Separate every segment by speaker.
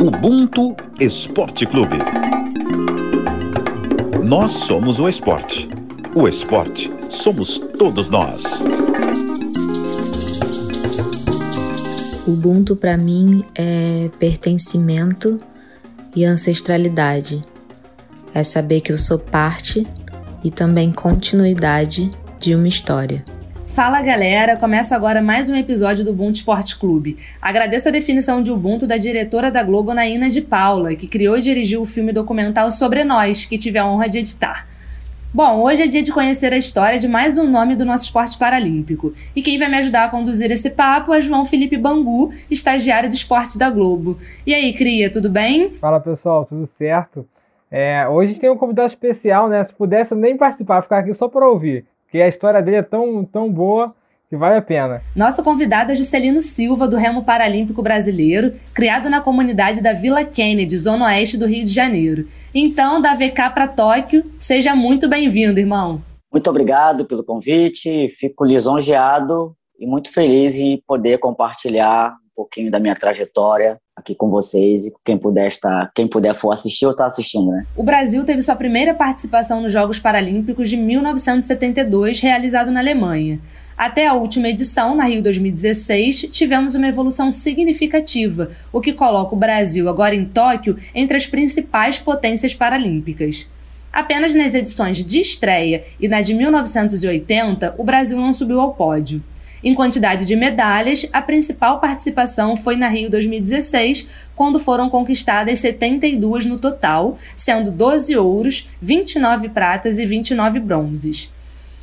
Speaker 1: Ubuntu Esporte Clube. Nós somos o esporte. O esporte somos todos nós.
Speaker 2: Ubuntu para mim é pertencimento e ancestralidade. É saber que eu sou parte e também continuidade de uma história.
Speaker 3: Fala galera, começa agora mais um episódio do Ubuntu Esporte Clube. Agradeço a definição de Ubuntu da diretora da Globo, Naina de Paula, que criou e dirigiu o filme documental Sobre Nós, que tive a honra de editar. Bom, hoje é dia de conhecer a história de mais um nome do nosso esporte paralímpico. E quem vai me ajudar a conduzir esse papo é João Felipe Bangu, estagiário do esporte da Globo. E aí, Cria, tudo bem?
Speaker 4: Fala pessoal, tudo certo? É, hoje tem um convidado especial, né? Se pudesse eu nem participar, ficar aqui só para ouvir. Porque a história dele é tão, tão boa que vale a pena.
Speaker 3: Nosso convidado é Juscelino Silva, do Remo Paralímpico Brasileiro, criado na comunidade da Vila Kennedy, zona oeste do Rio de Janeiro. Então, da VK para Tóquio, seja muito bem-vindo, irmão.
Speaker 5: Muito obrigado pelo convite, fico lisonjeado e muito feliz em poder compartilhar pouquinho da minha trajetória aqui com vocês e quem puder estar, quem puder for assistir ou estar tá assistindo, né?
Speaker 3: O Brasil teve sua primeira participação nos Jogos Paralímpicos de 1972, realizado na Alemanha. Até a última edição, na Rio 2016, tivemos uma evolução significativa, o que coloca o Brasil agora em Tóquio entre as principais potências paralímpicas. Apenas nas edições de estreia e na de 1980, o Brasil não subiu ao pódio. Em quantidade de medalhas, a principal participação foi na Rio 2016, quando foram conquistadas 72 no total, sendo 12 ouros, 29 pratas e 29 bronzes.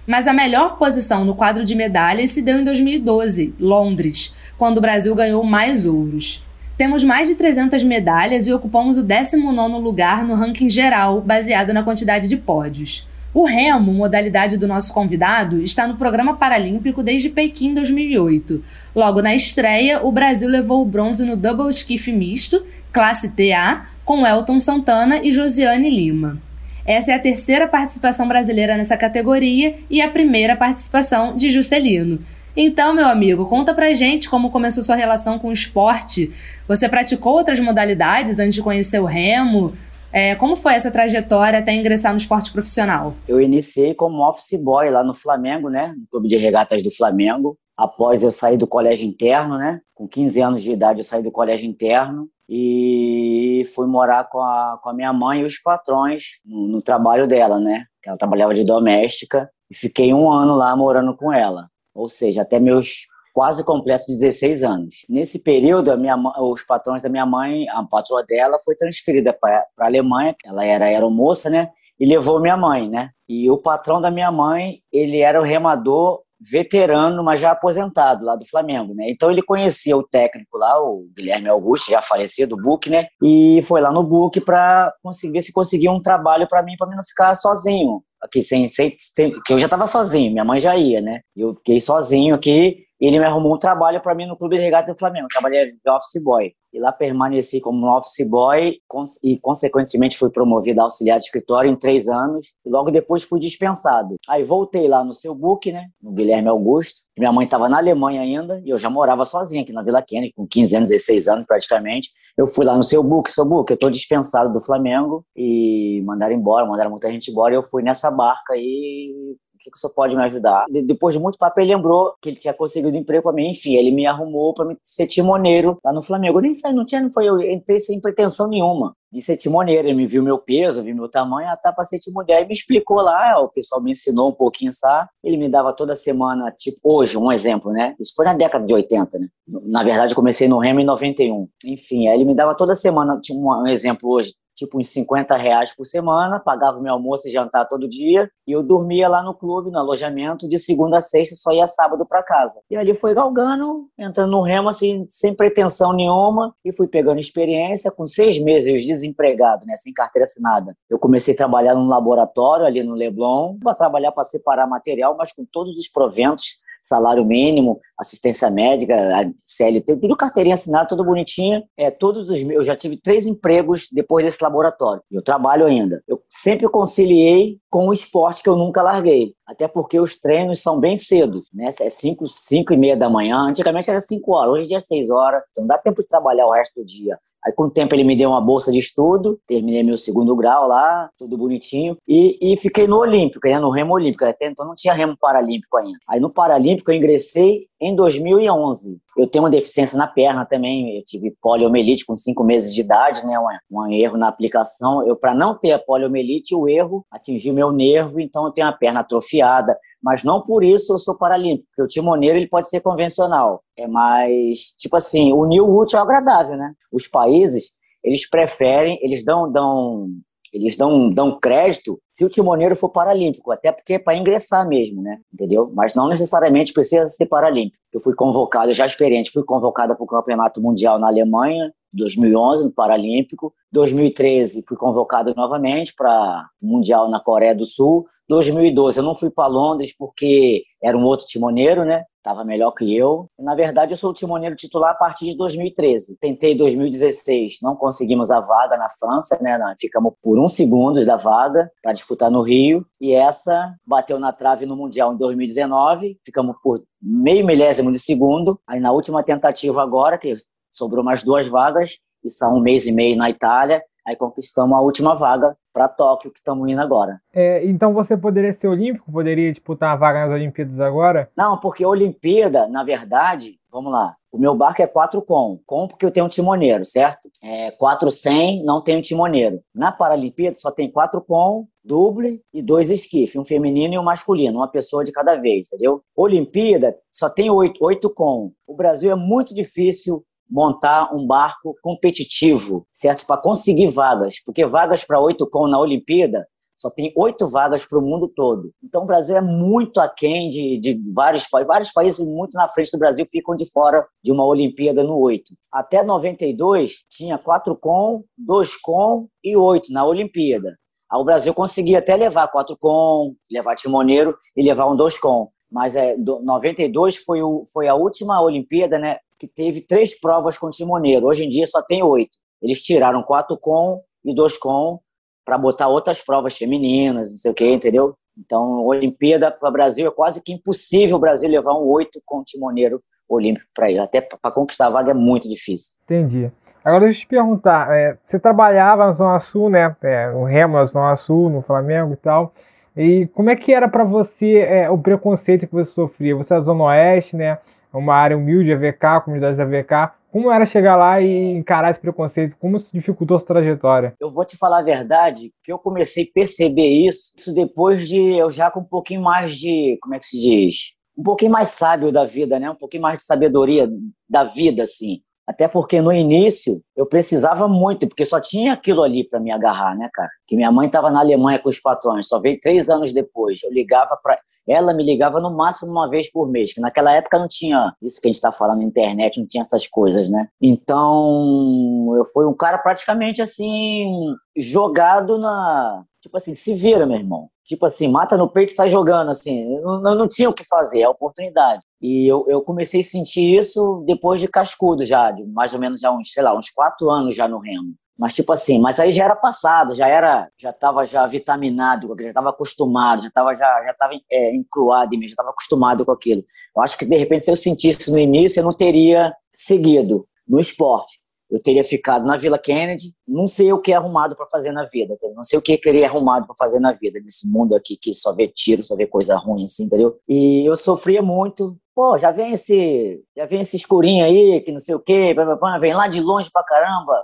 Speaker 3: Mas a melhor posição no quadro de medalhas se deu em 2012, Londres, quando o Brasil ganhou mais ouros. Temos mais de 300 medalhas e ocupamos o 19º lugar no ranking geral, baseado na quantidade de pódios. O remo, modalidade do nosso convidado, está no programa paralímpico desde Pequim 2008. Logo na estreia, o Brasil levou o bronze no double skiff misto, classe TA, com Elton Santana e Josiane Lima. Essa é a terceira participação brasileira nessa categoria e a primeira participação de Juscelino. Então, meu amigo, conta pra gente como começou sua relação com o esporte. Você praticou outras modalidades antes de conhecer o remo? É, como foi essa trajetória até ingressar no esporte profissional?
Speaker 5: Eu iniciei como office boy lá no Flamengo, né? No clube de regatas do Flamengo. Após eu sair do colégio interno, né? Com 15 anos de idade eu saí do colégio interno e fui morar com a, com a minha mãe e os patrões no, no trabalho dela, né? Ela trabalhava de doméstica e fiquei um ano lá morando com ela. Ou seja, até meus quase completo 16 anos. Nesse período, a minha, os patrões da minha mãe, a patroa dela, foi transferida para a Alemanha, ela era aeromoça, né? E levou minha mãe, né? E o patrão da minha mãe, ele era o remador veterano, mas já aposentado lá do Flamengo, né? Então ele conhecia o técnico lá, o Guilherme Augusto, já falecido, do Book, né? E foi lá no Book para conseguir se conseguir um trabalho para mim, para mim não ficar sozinho aqui sem, sem, sem que eu já estava sozinho, minha mãe já ia, né? Eu fiquei sozinho aqui ele me arrumou um trabalho para mim no Clube de Regata do Flamengo. Eu trabalhei de office boy. E lá permaneci como office boy e, consequentemente, fui promovido a auxiliar de escritório em três anos. E logo depois fui dispensado. Aí voltei lá no seu book, né? No Guilherme Augusto. Minha mãe estava na Alemanha ainda e eu já morava sozinho aqui na Vila Kennedy, com 15 anos, 16 anos praticamente. Eu fui lá no seu book, seu book, eu estou dispensado do Flamengo e mandaram embora, mandaram muita gente embora. E eu fui nessa barca aí que, senhor pode me ajudar? De, depois de muito papo, ele lembrou que ele tinha conseguido um emprego para mim. Enfim, ele me arrumou para ser timoneiro lá no Flamengo. Eu nem sei, não tinha, não foi eu, entrei sem pretensão nenhuma de ser timoneiro. Ele me viu meu peso, viu meu tamanho, ah, tá para ser timoneiro. Aí me explicou lá, o pessoal me ensinou um pouquinho, sabe? Ele me dava toda semana, tipo, hoje, um exemplo, né? Isso foi na década de 80, né? Na verdade, eu comecei no Remo em 91. Enfim, aí ele me dava toda semana, tipo, um exemplo hoje, tipo uns 50 reais por semana, pagava meu almoço e jantar todo dia, e eu dormia lá no clube, no alojamento, de segunda a sexta, só ia sábado para casa. E ali foi galgando, entrando no remo assim, sem pretensão nenhuma, e fui pegando experiência, com seis meses desempregado, né, sem carteira assinada. Eu comecei a trabalhar num laboratório ali no Leblon, para trabalhar para separar material, mas com todos os proventos salário mínimo, assistência médica, CLT, tudo carteirinha assinada, tudo bonitinho. É, todos os eu já tive três empregos depois desse laboratório. Eu trabalho ainda. Eu sempre conciliei com o esporte que eu nunca larguei. Até porque os treinos são bem cedo, né? É 5, 5 e meia da manhã. Antigamente era 5 horas, hoje é 6 horas. Então dá tempo de trabalhar o resto do dia Aí, com o tempo, ele me deu uma bolsa de estudo, terminei meu segundo grau lá, tudo bonitinho, e, e fiquei no Olímpico, né, no remo olímpico. Até então não tinha remo paralímpico ainda. Aí, no Paralímpico, eu ingressei em 2011. Eu tenho uma deficiência na perna também, eu tive poliomielite com cinco meses de idade, né, um, um erro na aplicação. Eu, para não ter a poliomielite, o erro atingiu meu nervo, então eu tenho a perna atrofiada, mas não por isso eu sou paralímpico, porque o timoneiro ele pode ser convencional. É mais, tipo assim, unir o útil ao agradável, né? Os países, eles preferem, eles dão, dão eles dão, dão crédito se o timoneiro for paralímpico, até porque é para ingressar mesmo, né? Entendeu? Mas não necessariamente precisa ser paralímpico. Eu fui convocado, já experiente, fui convocado para o Campeonato Mundial na Alemanha, 2011, no Paralímpico. 2013, fui convocado novamente para Mundial na Coreia do Sul. 2012, eu não fui para Londres porque era um outro timoneiro, né? Tava melhor que eu. Na verdade, eu sou o timoneiro titular a partir de 2013. Tentei 2016, não conseguimos a vaga na França, né? Ficamos por um segundo da vaga para disputar no Rio. E essa bateu na trave no Mundial em 2019. Ficamos por meio milésimo de segundo. Aí na última tentativa agora, que sobrou mais duas vagas, e são um mês e meio na Itália, aí conquistamos a última vaga para Tóquio, que estamos indo agora.
Speaker 4: É, então você poderia ser olímpico? Poderia disputar a vaga nas Olimpíadas agora?
Speaker 5: Não, porque a Olimpíada, na verdade, vamos lá, o meu barco é 4 com, com porque eu tenho um timoneiro, certo? É 4 sem, não tenho timoneiro. Na Paralimpíada só tem 4 com, duble e dois esquifes, um feminino e um masculino, uma pessoa de cada vez, entendeu? Olimpíada só tem oito, oito com. O Brasil é muito difícil montar um barco competitivo, certo? Para conseguir vagas, porque vagas para oito com na Olimpíada só tem oito vagas para o mundo todo. Então o Brasil é muito aquém de, de vários países. Vários países muito na frente do Brasil ficam de fora de uma Olimpíada no oito. Até 92 tinha quatro com, dois com e oito na Olimpíada. o Brasil conseguia até levar quatro com, levar timoneiro e levar um dois com. Mas é, 92 foi, o, foi a última Olimpíada, né? que teve três provas com timoneiro. Hoje em dia só tem oito. Eles tiraram quatro com e dois com para botar outras provas femininas, não sei o que, entendeu? Então, Olimpíada para o Brasil é quase que impossível o Brasil levar um oito com timoneiro olímpico para ir. Até para conquistar a vaga é muito difícil.
Speaker 4: Entendi. Agora deixa eu te perguntar, é, você trabalhava na Zona Sul, né? É, no Remo na Zona Sul, no Flamengo e tal. E como é que era para você é, o preconceito que você sofria? Você é da Zona Oeste, né? uma área humilde, AVK, comunidades AVK. Como era chegar lá e encarar esse preconceito? Como se dificultou sua trajetória?
Speaker 5: Eu vou te falar a verdade, que eu comecei a perceber isso, isso depois de eu já com um pouquinho mais de, como é que se diz? Um pouquinho mais sábio da vida, né? Um pouquinho mais de sabedoria da vida, assim. Até porque no início eu precisava muito, porque só tinha aquilo ali para me agarrar, né, cara? Que minha mãe estava na Alemanha com os patrões, só veio três anos depois. Eu ligava para ela me ligava no máximo uma vez por mês, que naquela época não tinha isso que a gente está falando na internet, não tinha essas coisas, né? Então, eu fui um cara praticamente assim, jogado na. Tipo assim, se vira, meu irmão. Tipo assim, mata no peito e sai jogando, assim. Eu não, tinha o que fazer, é oportunidade. E eu, eu comecei a sentir isso depois de cascudo já, de mais ou menos já uns, sei lá, uns quatro anos já no Remo. Mas tipo assim, mas aí já era passado, já era, já estava já vitaminado, já estava acostumado, já estava já já estava é, encruado em mim, já estava acostumado com aquilo. Eu acho que de repente se eu sentisse no início, eu não teria seguido no esporte. Eu teria ficado na Vila Kennedy, não sei o que é arrumado para fazer na vida, não sei o que teria arrumado para fazer na vida nesse mundo aqui que só vê tiro, só vê coisa ruim assim, entendeu? E eu sofria muito. Pô, já vem esse, já vem esse escurinho aí, que não sei o quê, vem lá de longe pra caramba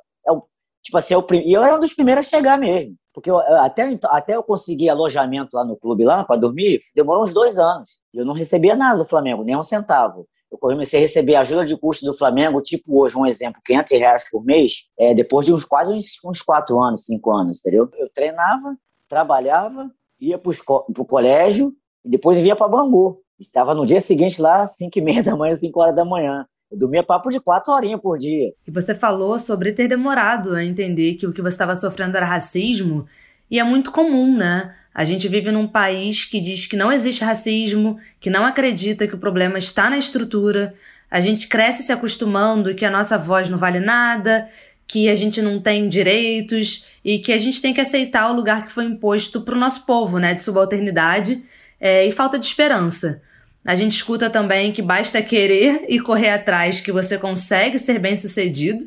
Speaker 5: Tipo assim, eu, e eu era um dos primeiros a chegar mesmo. Porque eu, até, até eu conseguir alojamento lá no clube, lá para dormir, demorou uns dois anos. Eu não recebia nada do Flamengo, nem um centavo. Eu comecei a receber ajuda de custo do Flamengo, tipo hoje, um exemplo, 500 reais por mês, é, depois de uns quase uns, uns quatro anos, cinco anos, entendeu? Eu treinava, trabalhava, ia para o colégio e depois vinha para Bangu. Estava no dia seguinte lá, cinco e meia da manhã, cinco horas da manhã. Eu dormia papo de quatro horinhas por dia.
Speaker 3: E você falou sobre ter demorado a entender que o que você estava sofrendo era racismo, e é muito comum, né? A gente vive num país que diz que não existe racismo, que não acredita que o problema está na estrutura. A gente cresce se acostumando que a nossa voz não vale nada, que a gente não tem direitos e que a gente tem que aceitar o lugar que foi imposto para o nosso povo, né? De subalternidade é, e falta de esperança. A gente escuta também que basta querer e correr atrás que você consegue ser bem sucedido.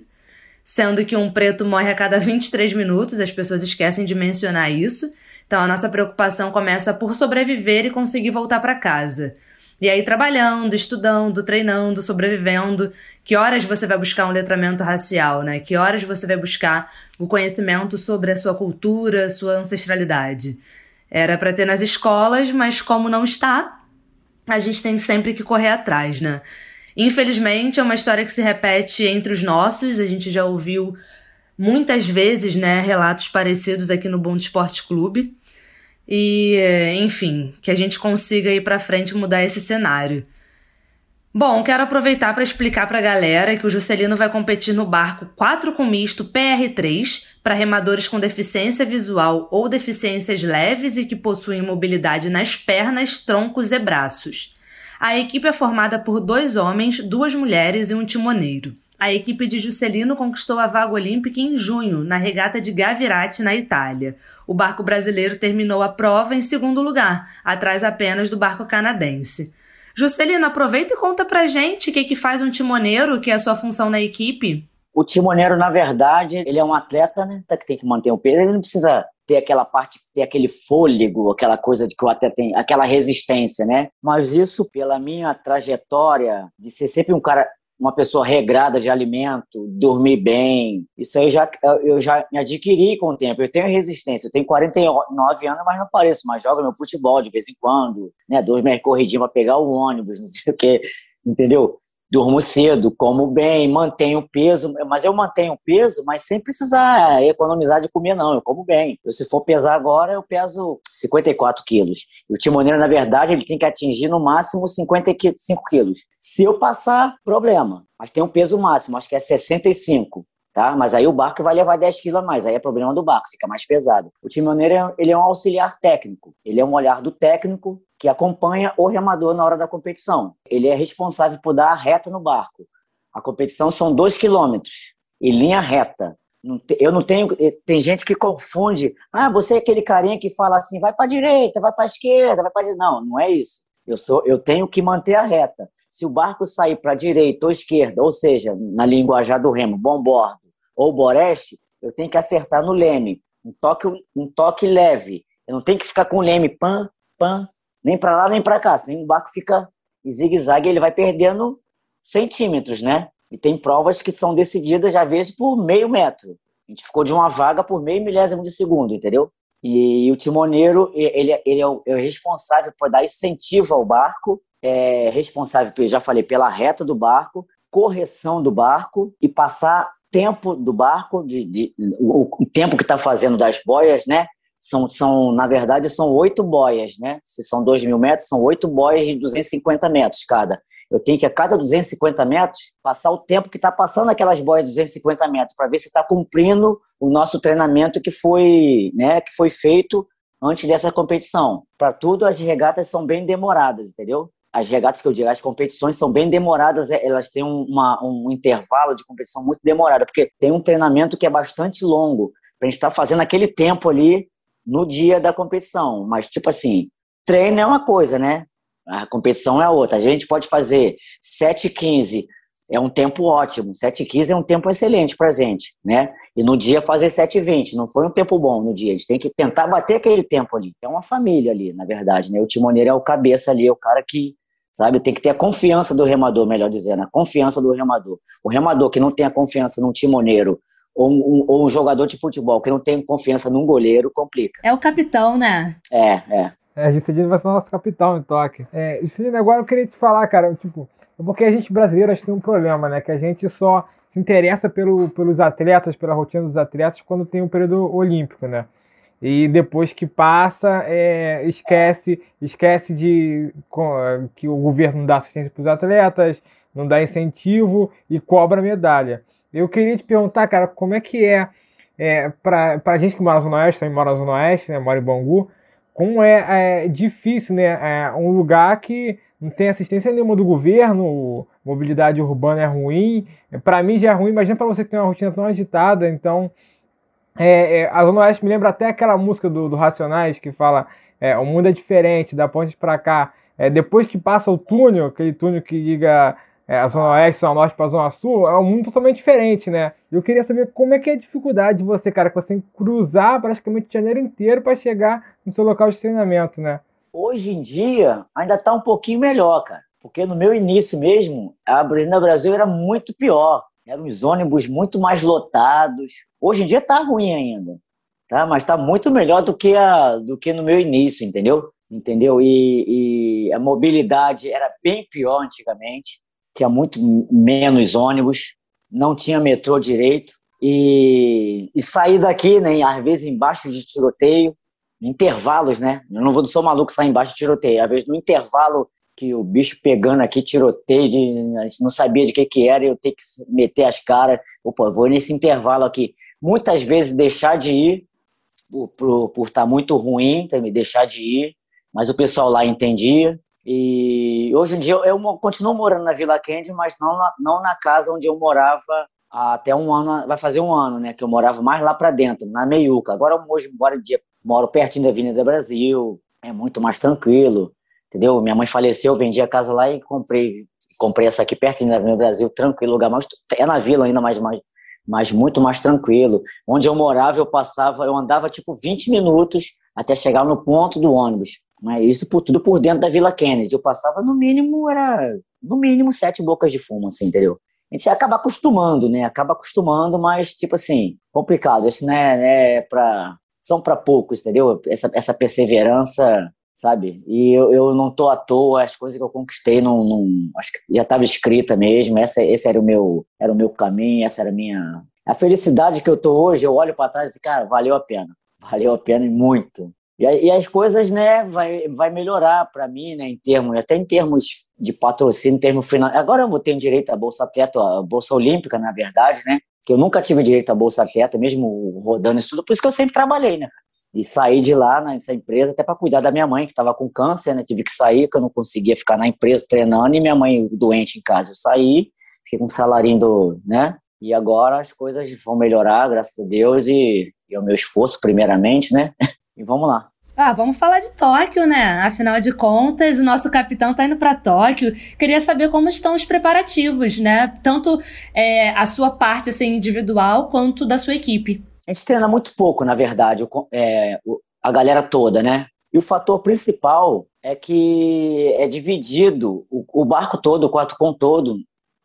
Speaker 3: Sendo que um preto morre a cada 23 minutos, as pessoas esquecem de mencionar isso. Então a nossa preocupação começa por sobreviver e conseguir voltar para casa. E aí, trabalhando, estudando, treinando, sobrevivendo, que horas você vai buscar um letramento racial, né? Que horas você vai buscar o conhecimento sobre a sua cultura, sua ancestralidade? Era para ter nas escolas, mas como não está, a gente tem sempre que correr atrás, né? Infelizmente, é uma história que se repete entre os nossos, a gente já ouviu muitas vezes, né, relatos parecidos aqui no Bom Esporte Clube. E, enfim, que a gente consiga ir para frente mudar esse cenário. Bom, quero aproveitar para explicar para a galera que o Juscelino vai competir no barco 4 com misto PR3 para remadores com deficiência visual ou deficiências leves e que possuem mobilidade nas pernas, troncos e braços. A equipe é formada por dois homens, duas mulheres e um timoneiro. A equipe de Juscelino conquistou a vaga olímpica em junho, na regata de Gavirate, na Itália. O barco brasileiro terminou a prova em segundo lugar, atrás apenas do barco canadense. Juscelino, aproveita e conta pra gente o que, que faz um timoneiro, que é a sua função na equipe.
Speaker 5: O timoneiro, na verdade, ele é um atleta, né? Que tem que manter o peso, ele não precisa ter aquela parte, ter aquele fôlego, aquela coisa de que o atleta tem, aquela resistência, né? Mas isso, pela minha trajetória de ser sempre um cara uma pessoa regrada de alimento, dormir bem. Isso aí já, eu já me adquiri com o tempo. Eu tenho resistência. Eu tenho 49 anos, mas não pareço mais. Jogo meu futebol de vez em quando, né? Dois meses corridinho para pegar o ônibus, não sei o quê. Entendeu? Durmo cedo, como bem, mantenho peso, mas eu mantenho peso, mas sem precisar economizar de comer, não. Eu como bem. Eu, se for pesar agora, eu peso 54 quilos. E o timoneiro, na verdade, ele tem que atingir no máximo 55 quilos. Se eu passar, problema. Mas tem um peso máximo, acho que é 65 tá? Mas aí o barco vai levar 10 quilos a mais, aí é problema do barco, fica mais pesado. O timoneiro ele é um auxiliar técnico, ele é um olhar do técnico que acompanha o remador na hora da competição. Ele é responsável por dar a reta no barco. A competição são 2 quilômetros em linha reta. Eu não tenho. Eh, tem gente que confunde. Ah, você é aquele carinha que fala assim, vai para direita, vai para esquerda, vai para Não, não é isso. Eu sou, eu tenho que manter a reta. Se o barco sair para direita ou esquerda, ou seja, na linguajar do remo, bombordo, ou Boreste, eu tenho que acertar no leme. Um toque, um toque leve. Eu não tenho que ficar com o leme pan, pan, nem para lá nem para cá. Senão o barco fica em zigue-zague ele vai perdendo centímetros, né? E tem provas que são decididas, às vezes, por meio metro. A gente ficou de uma vaga por meio milésimo de segundo, entendeu? E, o timoneiro, ele, ele é, o, é o responsável por dar incentivo ao barco, é responsável, já falei, pela reta do barco, correção do barco e passar tempo do barco, de, de o, o, tempo que está fazendo das boias, né? São, são, na verdade, são oito boias, né? Se são dois mil metros, são oito boias de 250 metros cada. Eu tenho que, a cada 250 metros, passar o tempo que está passando aquelas boias de 250 metros, para ver se está cumprindo o nosso treinamento que foi, né, que foi feito antes dessa competição. Para tudo, as regatas são bem demoradas, entendeu? As regatas que eu digo, as competições são bem demoradas, é, elas têm uma, um intervalo de competição muito demorado, porque tem um treinamento que é bastante longo, para a gente estar tá fazendo aquele tempo ali no dia da competição. Mas, tipo assim, treino é uma coisa, né? A competição é outra. A gente pode fazer 7h15, é um tempo ótimo. 7h15 é um tempo excelente para gente, né? E no dia fazer 7h20, não foi um tempo bom no dia. A gente tem que tentar bater aquele tempo ali. É uma família ali, na verdade, né? O timoneiro é o cabeça ali, é o cara que sabe? Tem que ter a confiança do remador, melhor dizendo, a confiança do remador. O remador que não tem a confiança num timoneiro ou um, ou um jogador de futebol que não tem confiança num goleiro, complica.
Speaker 3: É o capitão, né?
Speaker 5: É, é.
Speaker 4: É, Juscelino vai ser o nosso capitão em toque. É, Juscelino, agora eu queria te falar, cara, tipo, porque a gente brasileiro a gente tem um problema, né? Que a gente só se interessa pelo, pelos atletas, pela rotina dos atletas quando tem o um período olímpico, né? E depois que passa, é, esquece, esquece de que o governo não dá assistência para os atletas, não dá incentivo e cobra medalha. Eu queria te perguntar, cara, como é que é, é para a gente que mora na Zona Oeste, também mora na Zona Oeste, né, mora em Bangu, como é, é difícil, né, é um lugar que não tem assistência nenhuma do governo, mobilidade urbana é ruim, para mim já é ruim, imagina para você que tem uma rotina tão agitada, então é, é, a Zona Oeste me lembra até aquela música do, do Racionais que fala é, o mundo é diferente, da ponte para cá. É, depois que passa o túnel, aquele túnel que liga é, a Zona Oeste, Zona Norte para a Zona Sul, é um mundo totalmente diferente, né? Eu queria saber como é que é a dificuldade de você, cara, que você tem que cruzar praticamente o janeiro inteiro para chegar no seu local de treinamento, né?
Speaker 5: Hoje em dia, ainda está um pouquinho melhor, cara. Porque no meu início mesmo, a Avenida Brasil era muito pior. Eram os ônibus muito mais lotados. Hoje em dia está ruim ainda, tá? Mas está muito melhor do que, a, do que no meu início, entendeu? Entendeu? E, e a mobilidade era bem pior antigamente tinha muito menos ônibus, não tinha metrô direito. E, e sair daqui, né, às vezes embaixo de tiroteio, intervalos, né? Eu não vou sou maluco sair embaixo de tiroteio. Às vezes no intervalo que o bicho pegando aqui, tiroteio, de, não sabia de que que era, eu ter que meter as caras. Opa, vou nesse intervalo aqui. Muitas vezes deixar de ir, por estar tá muito ruim, me deixar de ir, mas o pessoal lá entendia. E hoje em dia eu, eu continuo morando na Vila Kennedy, mas não na, não na casa onde eu morava até um ano, vai fazer um ano, né? Que eu morava mais lá para dentro, na Meiuca. Agora hoje moro, moro pertinho da Avenida Brasil, é muito mais tranquilo, entendeu? Minha mãe faleceu, vendi a casa lá e comprei comprei essa aqui da Avenida Brasil, tranquilo, lugar mais é na vila ainda mais mais mas muito mais tranquilo. Onde eu morava, eu passava, eu andava tipo 20 minutos até chegar no ponto do ônibus. Né? Isso por, tudo por dentro da Vila Kennedy. Eu passava no mínimo, era no mínimo sete bocas de fumo, assim, entendeu? A gente acaba acostumando, né? Acaba acostumando, mas, tipo assim, complicado. Isso não é, é pra. São para poucos, entendeu? Essa, essa perseverança, sabe? E eu, eu não tô à toa, as coisas que eu conquistei não, não acho que já estava escrita mesmo. Essa, esse era o meu, era o meu caminho, essa era a minha. A felicidade que eu tô hoje, eu olho para trás e, cara, valeu a pena. Valeu a pena e muito. E, e as coisas, né, vai, vai melhorar para mim, né, em termos, até em termos de patrocínio, em termos financeiro. Agora eu vou ter direito à Bolsa Atleta, a Bolsa Olímpica, na verdade, né, que eu nunca tive direito à Bolsa Atleta, mesmo rodando isso tudo, por isso que eu sempre trabalhei, né, e saí de lá nessa empresa até para cuidar da minha mãe, que estava com câncer, né? Tive que sair, que eu não conseguia ficar na empresa treinando, e minha mãe doente em casa. Eu saí, fiquei com um salarinho do, né? E agora as coisas vão melhorar, graças a Deus, e, e é o meu esforço, primeiramente, né? E vamos lá.
Speaker 3: Ah, vamos falar de Tóquio, né? Afinal de contas, o nosso capitão está indo para Tóquio. Queria saber como estão os preparativos, né? Tanto é, a sua parte assim, individual quanto da sua equipe.
Speaker 5: A gente treina muito pouco, na verdade, é, a galera toda, né? E o fator principal é que é dividido, o, barco todo, o quarto com todo,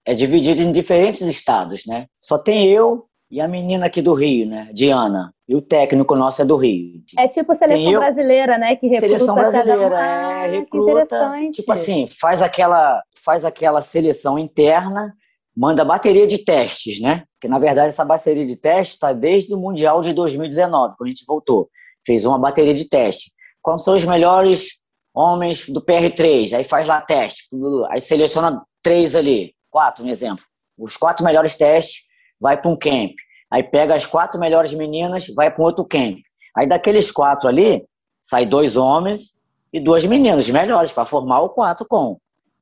Speaker 5: é dividido em diferentes estados, né? Só tem eu, e a menina aqui do Rio, né? Diana. E o técnico nosso é do Rio.
Speaker 6: É tipo seleção eu... brasileira, né? Que recruta
Speaker 5: seleção brasileira, é, ah, recruta. Tipo assim, faz aquela, faz aquela seleção interna, manda bateria de testes, né? Que na verdade essa bateria de testes está desde o Mundial de 2019, quando a gente voltou. Fez uma bateria de teste. Quais são os melhores homens do PR3? Aí faz lá teste. Aí seleciona três ali, quatro, um exemplo. Os quatro melhores testes vai para um camp. Aí pega as quatro melhores meninas, vai para um outro camp. Aí daqueles quatro ali, sai dois homens e duas meninas melhores para formar o quatro com.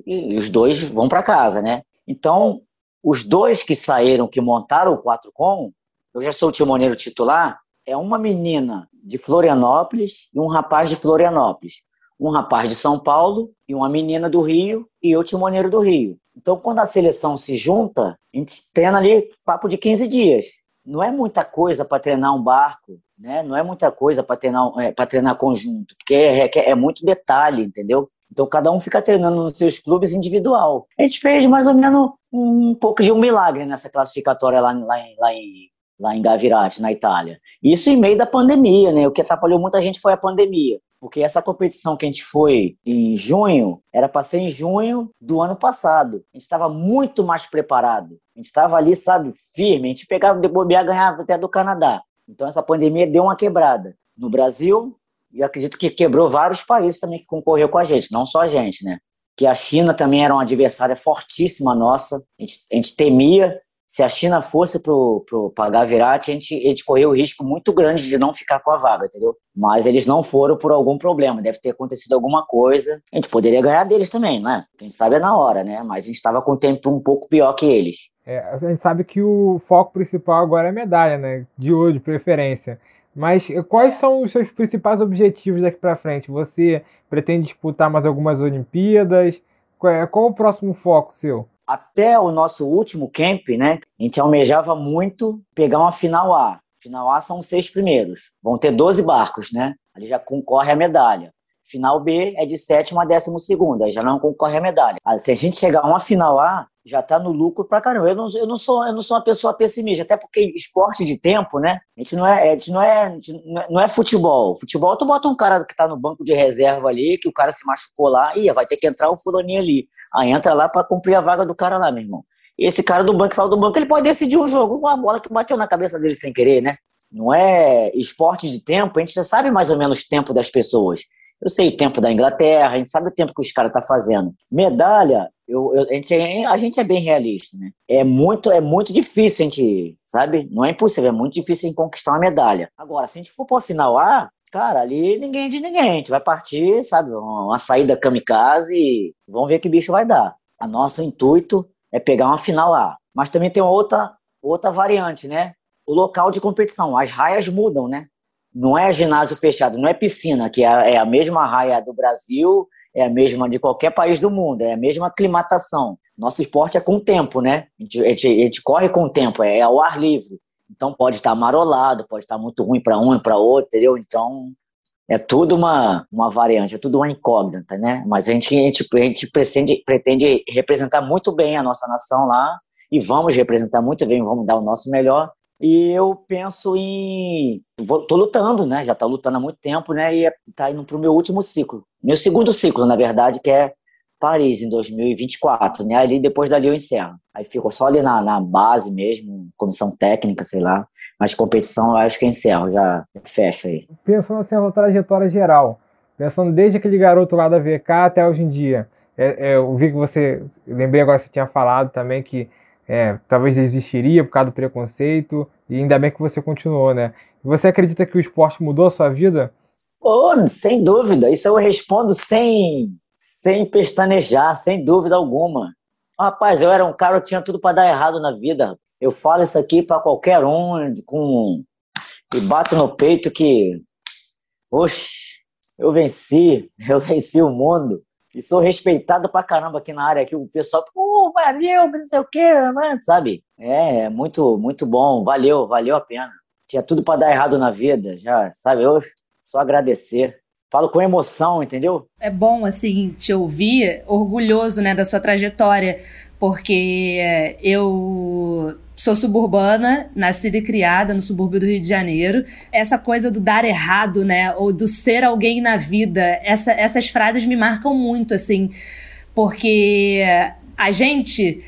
Speaker 5: E os dois vão para casa, né? Então, os dois que saíram, que montaram o quatro com, eu já sou o timoneiro titular, é uma menina de Florianópolis e um rapaz de Florianópolis. Um rapaz de São Paulo e uma menina do Rio e eu timoneiro do Rio. Então, quando a seleção se junta, a gente treina ali papo de 15 dias. Não é muita coisa para treinar um barco, né? Não é muita coisa para treinar, é, treinar conjunto, porque é, é, é muito detalhe, entendeu? Então cada um fica treinando nos seus clubes individual. A gente fez mais ou menos um pouco de um milagre nessa classificatória lá, lá, lá em, lá em Gavirate, na Itália. Isso em meio da pandemia, né? O que atrapalhou muita gente foi a pandemia. Porque essa competição que a gente foi em junho, era para ser em junho do ano passado. A gente estava muito mais preparado. A gente estava ali, sabe, firme. A gente pegava de bobear, ganhava até do Canadá. Então essa pandemia deu uma quebrada. No Brasil, e acredito que quebrou vários países também que concorreu com a gente, não só a gente, né? Que a China também era uma adversária fortíssima nossa. A gente, a gente temia se a China fosse para Gavirate, a gente, a gente correu o risco muito grande de não ficar com a vaga, entendeu? Mas eles não foram por algum problema, deve ter acontecido alguma coisa. A gente poderia ganhar deles também, né? Quem sabe é na hora, né? Mas a gente estava com o tempo um pouco pior que eles.
Speaker 4: É, a gente sabe que o foco principal agora é medalha, né? De ouro, de preferência. Mas quais são os seus principais objetivos daqui para frente? Você pretende disputar mais algumas Olimpíadas? Qual é, qual o próximo foco seu?
Speaker 5: até o nosso último camp, né, a gente almejava muito pegar uma final A. Final A são os seis primeiros. Vão ter 12 barcos, né? Ali já concorre a medalha. Final B é de sétima a décimo segundo, aí já não concorre a medalha. se a gente chegar a uma final A, já está no lucro pra caramba. Eu não, eu, não sou, eu não sou uma pessoa pessimista, até porque esporte de tempo, né? A gente não é, a gente não é, gente não é futebol. Futebol, tu bota um cara que está no banco de reserva ali, que o cara se machucou lá, e vai ter que entrar o fulaninho ali. Aí entra lá para cumprir a vaga do cara lá, meu irmão. Esse cara do banco, saiu do banco, ele pode decidir um jogo com a bola que bateu na cabeça dele sem querer, né? Não é esporte de tempo, a gente já sabe mais ou menos o tempo das pessoas. Eu sei o tempo da Inglaterra, a gente sabe o tempo que os caras estão tá fazendo. Medalha, eu, eu, a, gente, a, gente, é bem realista, né? É muito, é muito difícil a gente, sabe? Não é impossível, é muito difícil a gente conquistar uma medalha. Agora, se a gente for para o final A, cara, ali ninguém é de ninguém. A gente vai partir, sabe? Uma saída kamikaze e vamos ver que bicho vai dar. A nosso intuito é pegar uma final A. Mas também tem outra, outra variante, né? O local de competição. As raias mudam, né? não é ginásio fechado, não é piscina, que é, é a mesma raia do Brasil, é a mesma de qualquer país do mundo, é a mesma aclimatação. Nosso esporte é com o tempo, né? A gente, a gente, a gente corre com o tempo, é ao ar livre. Então pode estar amarolado, pode estar muito ruim para um e para outro, entendeu? Então é tudo uma, uma variante, é tudo uma incógnita, né? Mas a gente, a gente, a gente pretende, pretende representar muito bem a nossa nação lá e vamos representar muito bem, vamos dar o nosso melhor. E eu penso em. Vou, tô lutando, né? Já tá lutando há muito tempo, né? E é, tá indo pro meu último ciclo. Meu segundo ciclo, na verdade, que é Paris, em 2024, né? Ali depois dali eu encerro. Aí fico só ali na, na base mesmo, comissão técnica, sei lá. Mas competição eu acho que eu encerro, já fecho aí.
Speaker 4: Pensando assim, a trajetória geral, pensando desde aquele garoto lá da VK até hoje em dia, é, é, eu vi que você, lembrei agora que você tinha falado também que é, talvez desistiria por causa do preconceito, e ainda bem que você continuou, né? Você acredita que o esporte mudou a sua vida?
Speaker 5: Oh, sem dúvida, isso eu respondo sem, sem pestanejar, sem dúvida alguma. Rapaz, eu era um cara que tinha tudo para dar errado na vida. Eu falo isso aqui para qualquer um com e bato no peito que, oxe, eu venci, eu venci o mundo. E sou respeitado pra caramba aqui na área, aqui o pessoal, pô, valeu, não sei o quê, mano, sabe? É, é, muito, muito bom, valeu, valeu a pena. Tinha tudo para dar errado na vida, já, sabe? Eu só agradecer. Falo com emoção, entendeu?
Speaker 3: É bom, assim, te ouvir orgulhoso, né, da sua trajetória, porque eu sou suburbana, nascida e criada no subúrbio do Rio de Janeiro. Essa coisa do dar errado, né? Ou do ser alguém na vida, essa, essas frases me marcam muito, assim, porque a gente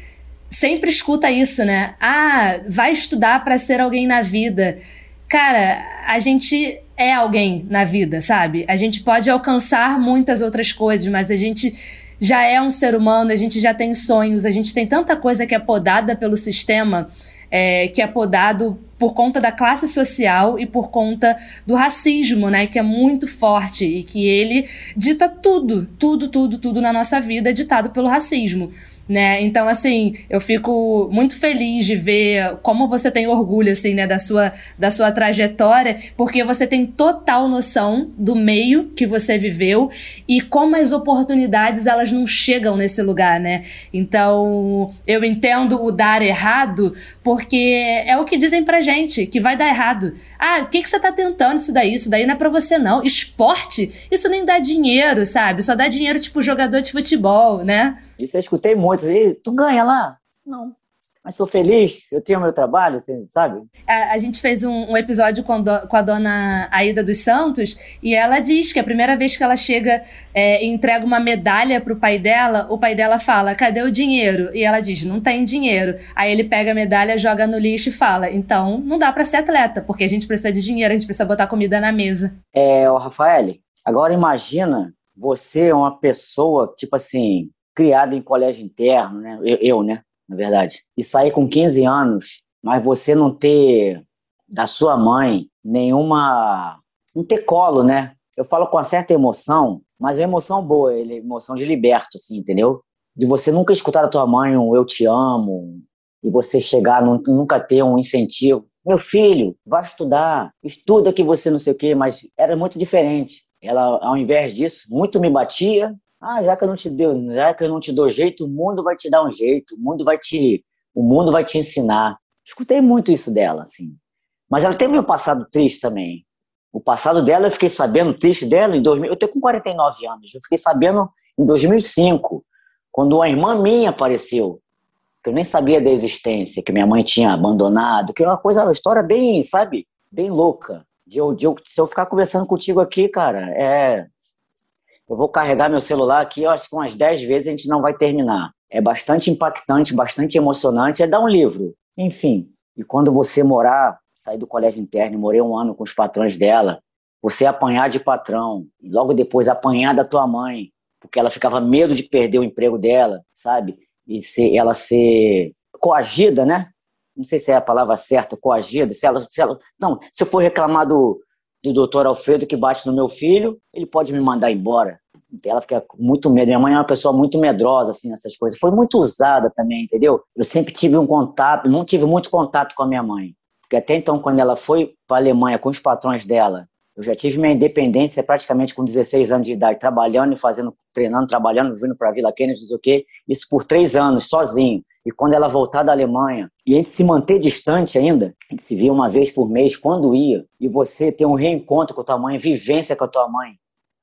Speaker 3: sempre escuta isso, né? Ah, vai estudar para ser alguém na vida. Cara, a gente é alguém na vida, sabe? A gente pode alcançar muitas outras coisas, mas a gente já é um ser humano, a gente já tem sonhos, a gente tem tanta coisa que é podada pelo sistema, é, que é podado por conta da classe social e por conta do racismo, né, que é muito forte e que ele dita tudo, tudo, tudo, tudo na nossa vida é ditado pelo racismo né? Então, assim, eu fico muito feliz de ver como você tem orgulho, assim, né, da sua, da sua trajetória, porque você tem total noção do meio que você viveu e como as oportunidades, elas não chegam nesse lugar, né? Então, eu entendo o dar errado, porque é o que dizem pra gente, que vai dar errado. Ah, o que, que você tá tentando isso daí? Isso daí não é pra você, não. Esporte, isso nem dá dinheiro, sabe? Só dá dinheiro, tipo, jogador de futebol, né?
Speaker 5: Isso eu escutei muito. Tu ganha lá? Não. Mas sou feliz, eu tenho meu trabalho, assim, sabe?
Speaker 3: A, a gente fez um, um episódio com, do, com, a dona Aida dos Santos e ela diz que a primeira vez que ela chega é, e entrega uma medalha pro pai dela, o pai dela fala: cadê o dinheiro? E ela diz: não tem dinheiro. Aí ele pega a medalha, joga no lixo e fala: então não dá para ser atleta, porque a gente precisa de dinheiro, a gente precisa botar comida na mesa.
Speaker 5: É, o Rafael, agora imagina você é uma pessoa, tipo assim, criado em colégio interno, né? Eu, eu, né? Na verdade. E sair com 15 anos, mas você não ter da sua mãe nenhuma. não ter colo, né? Eu falo com uma certa emoção, mas é uma emoção boa, é emoção de liberto, assim, entendeu? De você nunca escutar da tua mãe um eu te amo, e você chegar, nunca ter um incentivo. Meu filho, vai estudar, estuda que você não sei o quê, mas era muito diferente. Ela, ao invés disso, muito me batia, Ah, já que eu não te deu, já que eu não te dou jeito, o mundo vai te dar um jeito, o mundo vai te, o mundo vai te ensinar. Escutei muito isso dela, assim. Mas ela teve um passado triste também. O passado dela, eu fiquei sabendo, triste dela, em 2000. Eu tenho com 49 anos. Eu fiquei sabendo em 2005, quando uma irmã minha apareceu, que eu nem sabia da existência, que minha mãe tinha abandonado, que é uma coisa, uma história bem, sabe, bem louca. De eu, de eu, se eu ficar conversando contigo aqui, cara, é. Eu vou carregar meu celular aqui, eu acho que umas 10 vezes a gente não vai terminar. É bastante impactante, bastante emocionante. É dar um livro. Enfim. E quando você morar saí do colégio interno, morei um ano com os patrões dela, você apanhar de patrão, e logo depois apanhar da tua mãe, porque ela ficava medo de perder o emprego dela, sabe? E ser, ela ser coagida, né? Não sei se é a palavra certa, coagida. Se ela, se ela, não, se eu for reclamar do, do doutor Alfredo que bate no meu filho, ele pode me mandar embora. Ela fica com muito medo. Minha mãe é uma pessoa muito medrosa, assim, nessas coisas. Foi muito usada também, entendeu? Eu sempre tive um contato, não tive muito contato com a minha mãe. Porque até então, quando ela foi para a Alemanha com os patrões dela, eu já tive minha independência praticamente com 16 anos de idade, trabalhando e fazendo, treinando, trabalhando, vindo para a Vila Kennedy, o quê. Isso por três anos, sozinho. E quando ela voltar da Alemanha, e a gente se manter distante ainda, a gente se via uma vez por mês, quando ia, e você ter um reencontro com a tua mãe, vivência com a tua mãe.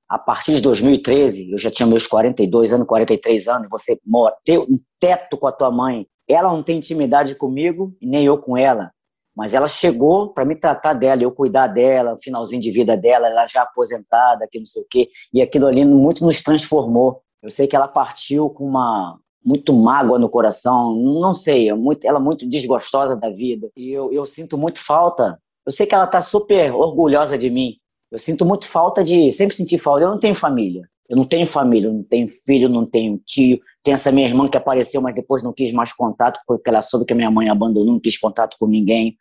Speaker 5: A partir de 2013, eu já tinha meus 42 anos, 43 anos, você ter um teto com a tua mãe. Ela não tem intimidade comigo, nem eu com ela mas ela chegou para me tratar dela, eu cuidar dela, finalzinho de vida dela, ela já aposentada, que não sei o quê, e aquilo ali muito nos transformou. Eu sei que ela partiu com uma muito mágoa no coração, não sei, é muito, ela é muito desgostosa da vida, e eu, eu sinto muito falta. Eu sei que ela está super orgulhosa de mim. Eu sinto muito falta de, sempre senti falta. Eu não tenho família. Eu não tenho família, eu não tenho filho, não tenho tio. Tem essa minha irmã que apareceu, mas depois não quis mais contato, porque ela soube que a minha mãe abandonou, não quis contato com ninguém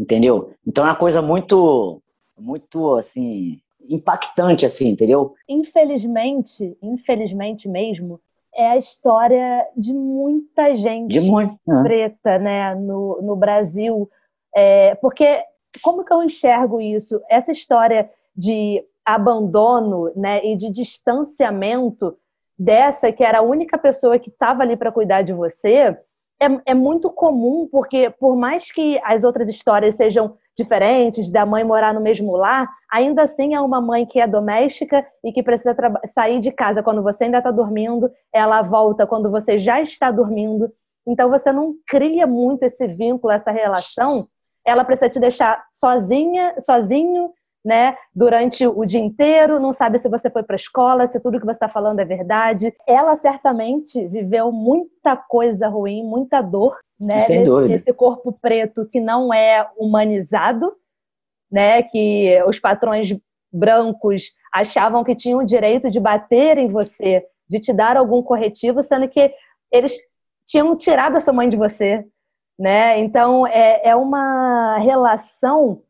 Speaker 5: entendeu? Então é uma coisa muito, muito assim, impactante, assim, entendeu?
Speaker 3: Infelizmente, infelizmente mesmo, é a história de muita gente
Speaker 5: de muito,
Speaker 3: né? preta, né, no, no Brasil, é, porque como que eu enxergo isso? Essa história de abandono, né, e de distanciamento dessa que era a única pessoa que estava ali para cuidar de você, é, é muito comum, porque por mais que as outras histórias sejam diferentes, da mãe morar no mesmo lar, ainda assim é uma mãe que é doméstica e que precisa sair de casa quando você ainda está dormindo, ela volta quando você já está dormindo. Então você não cria muito esse vínculo, essa relação. Ela precisa te deixar sozinha, sozinho né, durante o dia inteiro, não sabe se você foi para a escola, se tudo que você está falando é verdade. Ela certamente viveu muita coisa ruim, muita dor, né,
Speaker 5: Sem dúvida.
Speaker 3: Esse corpo preto que não é humanizado, né, que os patrões brancos achavam que tinham o direito de bater em você, de te dar algum corretivo, sendo que eles tinham tirado a sua mãe de você, né? Então é, é uma relação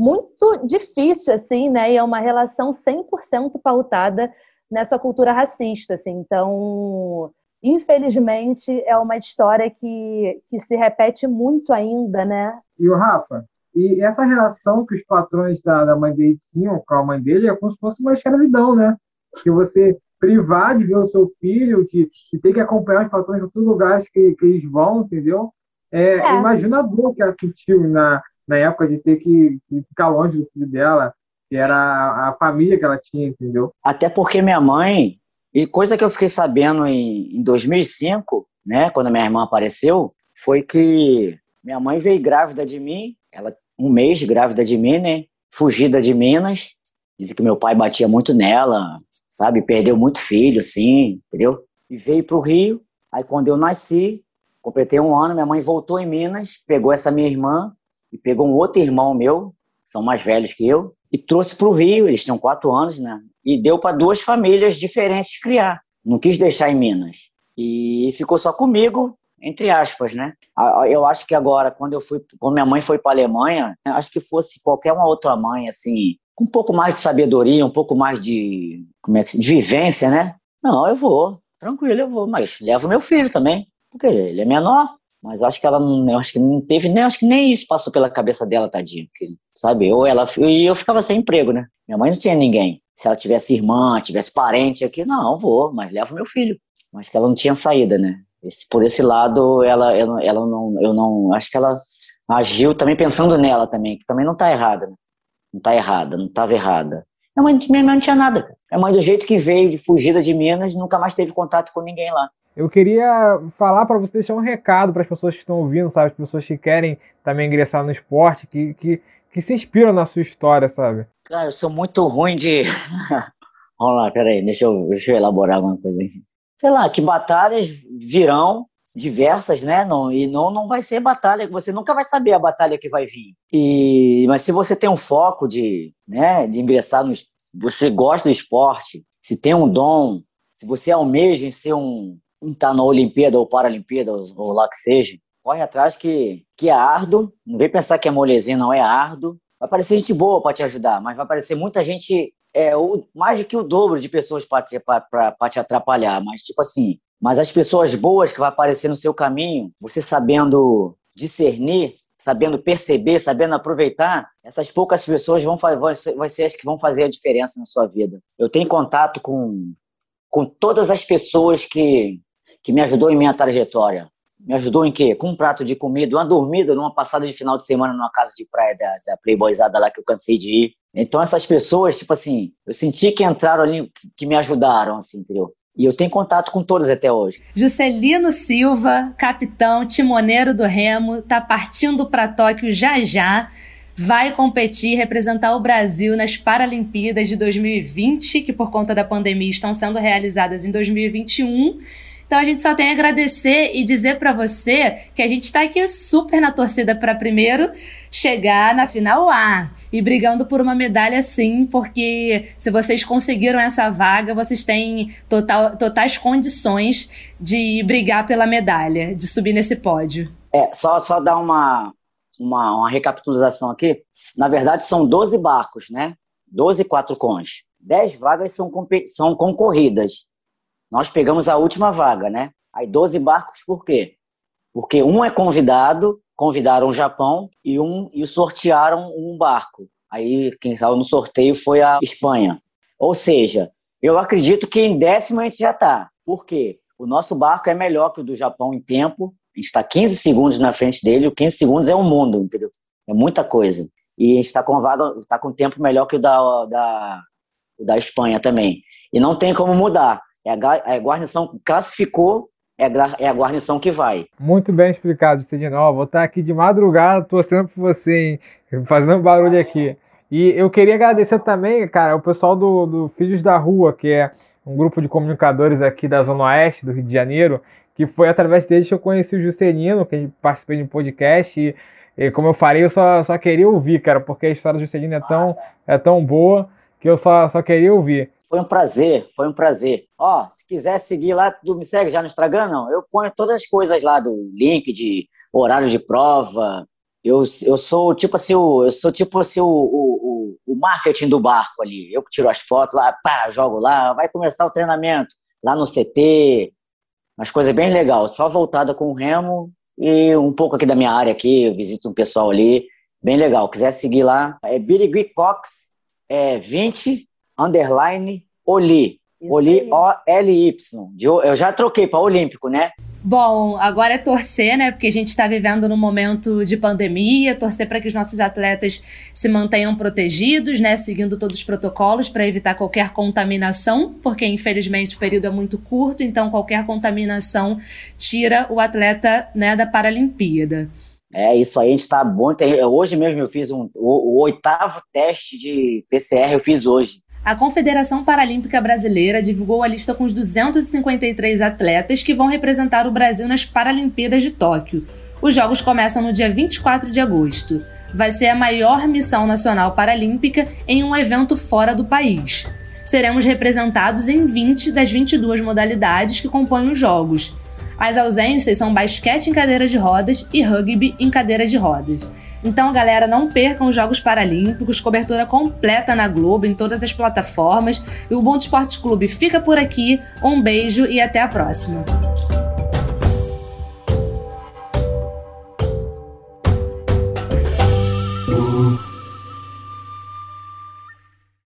Speaker 3: muito difícil, assim, né? E é uma relação 100% pautada nessa cultura racista, assim. Então, infelizmente, é uma história que, que se repete muito ainda, né?
Speaker 4: E o Rafa, e essa relação que os patrões da, da mãe dele tinham com a mãe dele é como se fosse uma escravidão, né? Que você privar de ver o seu filho, de, de ter que acompanhar os patrões em todos os lugares que, que eles vão, entendeu? É, é. Imagina a dor que ela sentiu na, na época de ter que, ficar longe do filho dela, que era a, a, família que ela tinha, entendeu?
Speaker 5: Até porque minha mãe, e coisa que eu fiquei sabendo em, em 2005, né, quando minha irmã apareceu, foi que minha mãe veio grávida de mim, ela um mês grávida de mim, né, fugida de Minas, dizem que meu pai batia muito nela, sabe, perdeu muito filho, assim, entendeu? E veio para o Rio, aí quando eu nasci, Completei um ano, minha mãe voltou em Minas, pegou essa minha irmã e pegou um outro irmão meu, são mais velhos que eu, e trouxe para o Rio, eles tinham quatro anos, né? E deu para duas famílias diferentes criar. Não quis deixar em Minas. E ficou só comigo, entre aspas, né? Eu acho que agora, quando eu fui, quando minha mãe foi para Alemanha, acho que fosse qualquer uma outra mãe, assim, com um pouco mais de sabedoria, um pouco mais de, como é que, de vivência, né? Não, eu vou, tranquilo, eu vou, mas levo meu filho também. Porque ele é menor, Mas eu acho que ela não, acho que não teve, nem acho que nem isso passou pela cabeça dela, tadinha, porque, sabe? Ou ela e eu ficava sem emprego, né? Minha mãe não tinha ninguém. Se ela tivesse irmã, tivesse parente aqui, não, vou, mas levo meu filho. Mas que ela não tinha saída, né? Esse, por esse lado, ela, ela, ela não, eu não, acho que ela agiu também pensando nela também, que também não tá errada, né? Não tá errada, não estava errada. Minha mãe, minha mãe não tinha nada. Minha mãe, do jeito que veio, de fugida de Minas, nunca mais teve contato com ninguém lá.
Speaker 4: Eu queria falar para você deixar um recado para as pessoas que estão ouvindo, sabe? As pessoas que querem também ingressar no esporte, que, que, que se inspiram na sua história, sabe?
Speaker 5: Cara, eu sou muito ruim de. Vamos lá, peraí, deixa eu, deixa eu elaborar alguma coisa aqui. Sei lá, que batalhas virão diversas, né? Não, e não, não vai ser batalha, você nunca vai saber a batalha que vai vir. E, mas se você tem um foco de, né, de ingressar no. Você gosta do esporte, se tem um dom, se você almeja em ser um, estar tá na Olimpíada ou Paralimpíada, ou, ou lá que seja, corre atrás que, que é árduo. Não vem pensar que é molezinha, não é árduo. Vai aparecer gente boa para te ajudar, mas vai aparecer muita gente, é, o, mais do que o dobro de pessoas para te, te atrapalhar. Mas, tipo assim, mas as pessoas boas que vão aparecer no seu caminho, você sabendo discernir, sabendo perceber, sabendo aproveitar, essas poucas pessoas vão, vão, ser as que vão fazer a diferença na sua vida. Eu tenho contato com, com todas as pessoas que, que me ajudou em minha trajetória. Me ajudou em quê? Com um prato de comida, uma dormida numa passada de final de semana numa casa de praia da, da Playboyzada lá que eu cansei de ir. Então essas pessoas, tipo assim, eu senti que entraram ali, que, que me ajudaram, assim, entendeu? E eu tenho contato com todas até hoje.
Speaker 3: Juscelino Silva, capitão, timoneiro do Remo, tá partindo para Tóquio já já. Vai competir, representar o Brasil nas Paralimpíadas de 2020, que por conta da pandemia estão sendo realizadas em 2021 então a gente só tem a agradecer e dizer para você que a gente está aqui super na torcida para primeiro chegar na final A e brigando por uma medalha sim, porque se vocês conseguiram essa vaga, vocês têm total, totais condições de brigar pela medalha, de subir nesse pódio.
Speaker 5: É, só, só dar uma, uma, uma recapitulação aqui. Na verdade, são 12 barcos, né? 12 quatro cons. 10 vagas são, são concorridas. Nós pegamos a última vaga, né? Aí 12 barcos por quê? Porque um é convidado, convidaram o Japão e um e sortearam um barco. Aí quem saiu no sorteio foi a Espanha. Ou seja, eu acredito que em décimo a gente já está. Por quê? O nosso barco é melhor que o do Japão em tempo. A gente está 15 segundos na frente dele. O 15 segundos é um mundo, entendeu? É muita coisa. E a gente está com vaga, está com tempo melhor que o da, da, da Espanha também. E não tem como mudar. É a, guarnição que classificou, é a, é a guarnição que vai.
Speaker 4: Muito bem explicado, Cedinho. vou estar aqui de madrugada torcendo por você, hein? fazendo barulho aqui. E eu queria agradecer também, cara, o pessoal do, do Filhos da Rua, que é um grupo de comunicadores aqui da Zona Oeste do Rio de Janeiro, que foi através deles que eu conheci o Juscelino, que participei de um podcast. E, e, como eu falei, eu só, só queria ouvir, cara, porque a história do Juscelino é tão, é tão boa que eu só, só queria ouvir.
Speaker 5: Foi um prazer, foi um prazer. Ó, se quiser seguir lá, tu me segue já no Instagram, não? Eu ponho todas as coisas lá do link de horário de prova. Eu, eu sou tipo assim, o, eu sou tipo assim o, o, o marketing do barco ali. Eu tiro as fotos lá, pá, jogo lá, vai começar o treinamento lá no CT. Umas coisas bem legal, só voltada com o remo e um pouco aqui da minha área aqui, eu visito um pessoal ali, bem legal. Quiser seguir lá, é Birigui Cox é 20 underline Oli. Oli, O-L-Y. Eu já troquei para Olímpico, né?
Speaker 3: Bom, agora é torcer, né? Porque a gente está vivendo num momento de pandemia, torcer para que os nossos atletas se mantenham protegidos, né? Seguindo todos os protocolos para evitar qualquer contaminação, porque infelizmente o período é muito curto, então qualquer contaminação tira o atleta né, da Paralimpíada.
Speaker 5: É, isso aí a gente está bom. Hoje mesmo eu fiz um, o, o oitavo teste de PCR, eu fiz hoje.
Speaker 3: A Confederação Paralímpica Brasileira divulgou a lista com os 253 atletas que vão representar o Brasil nas Paralimpíadas de Tóquio. Os jogos começam no dia 24 de agosto. Vai ser a maior missão nacional paralímpica em um evento fora do país. Seremos representados em 20 das 22 modalidades que compõem os jogos. As ausências são basquete em cadeira de rodas e rugby em cadeira de rodas. Então, galera, não percam os Jogos Paralímpicos, cobertura completa na Globo, em todas as plataformas. E o Ubuntu Esporte Clube fica por aqui. Um beijo e até a próxima.